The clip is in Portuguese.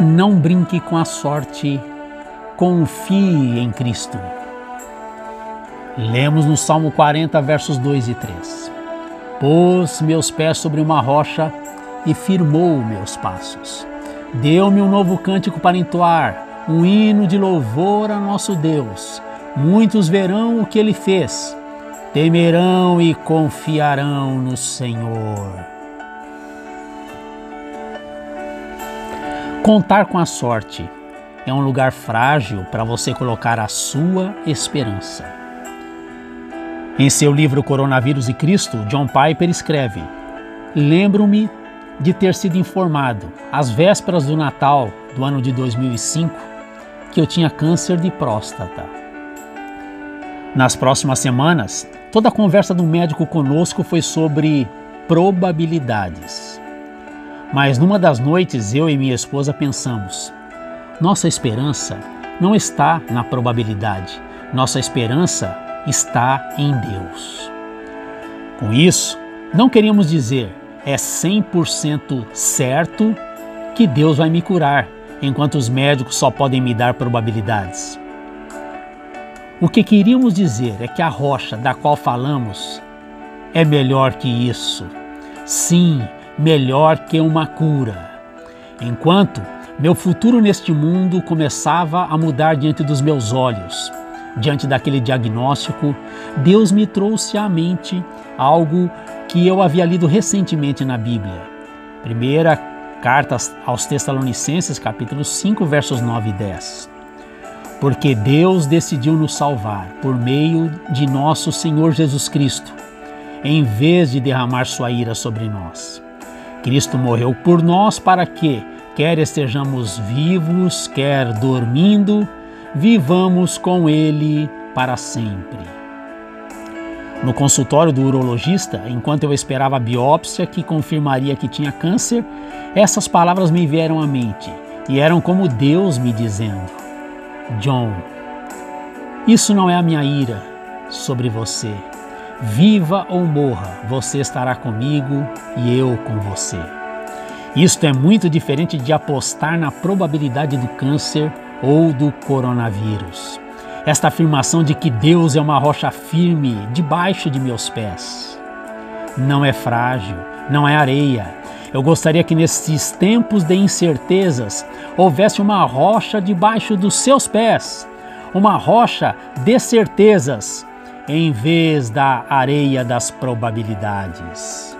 Não brinque com a sorte, confie em Cristo. Lemos no Salmo 40, versos 2 e 3. Pôs meus pés sobre uma rocha e firmou meus passos. Deu-me um novo cântico para entoar, um hino de louvor a nosso Deus. Muitos verão o que ele fez, temerão e confiarão no Senhor. Contar com a sorte é um lugar frágil para você colocar a sua esperança. Em seu livro Coronavírus e Cristo, John Piper escreve: Lembro-me de ter sido informado, às vésperas do Natal do ano de 2005, que eu tinha câncer de próstata. Nas próximas semanas, toda a conversa do médico conosco foi sobre probabilidades. Mas numa das noites, eu e minha esposa pensamos: nossa esperança não está na probabilidade, nossa esperança está em Deus. Com isso, não queríamos dizer é 100% certo que Deus vai me curar, enquanto os médicos só podem me dar probabilidades. O que queríamos dizer é que a rocha da qual falamos é melhor que isso. Sim, melhor que uma cura. Enquanto meu futuro neste mundo começava a mudar diante dos meus olhos, diante daquele diagnóstico, Deus me trouxe à mente algo que eu havia lido recentemente na Bíblia. Primeira carta aos Tessalonicenses, capítulo 5, versos 9 e 10. Porque Deus decidiu nos salvar por meio de nosso Senhor Jesus Cristo, em vez de derramar sua ira sobre nós. Cristo morreu por nós para que, quer estejamos vivos, quer dormindo, vivamos com Ele para sempre. No consultório do urologista, enquanto eu esperava a biópsia que confirmaria que tinha câncer, essas palavras me vieram à mente e eram como Deus me dizendo: John, isso não é a minha ira sobre você Viva ou morra, você estará comigo e eu com você. Isto é muito diferente de apostar na probabilidade do câncer ou do coronavírus. Esta afirmação de que Deus é uma rocha firme debaixo de meus pés. Não é frágil, não é areia. Eu gostaria que nesses tempos de incertezas houvesse uma rocha debaixo dos seus pés, uma rocha de certezas em vez da areia das probabilidades.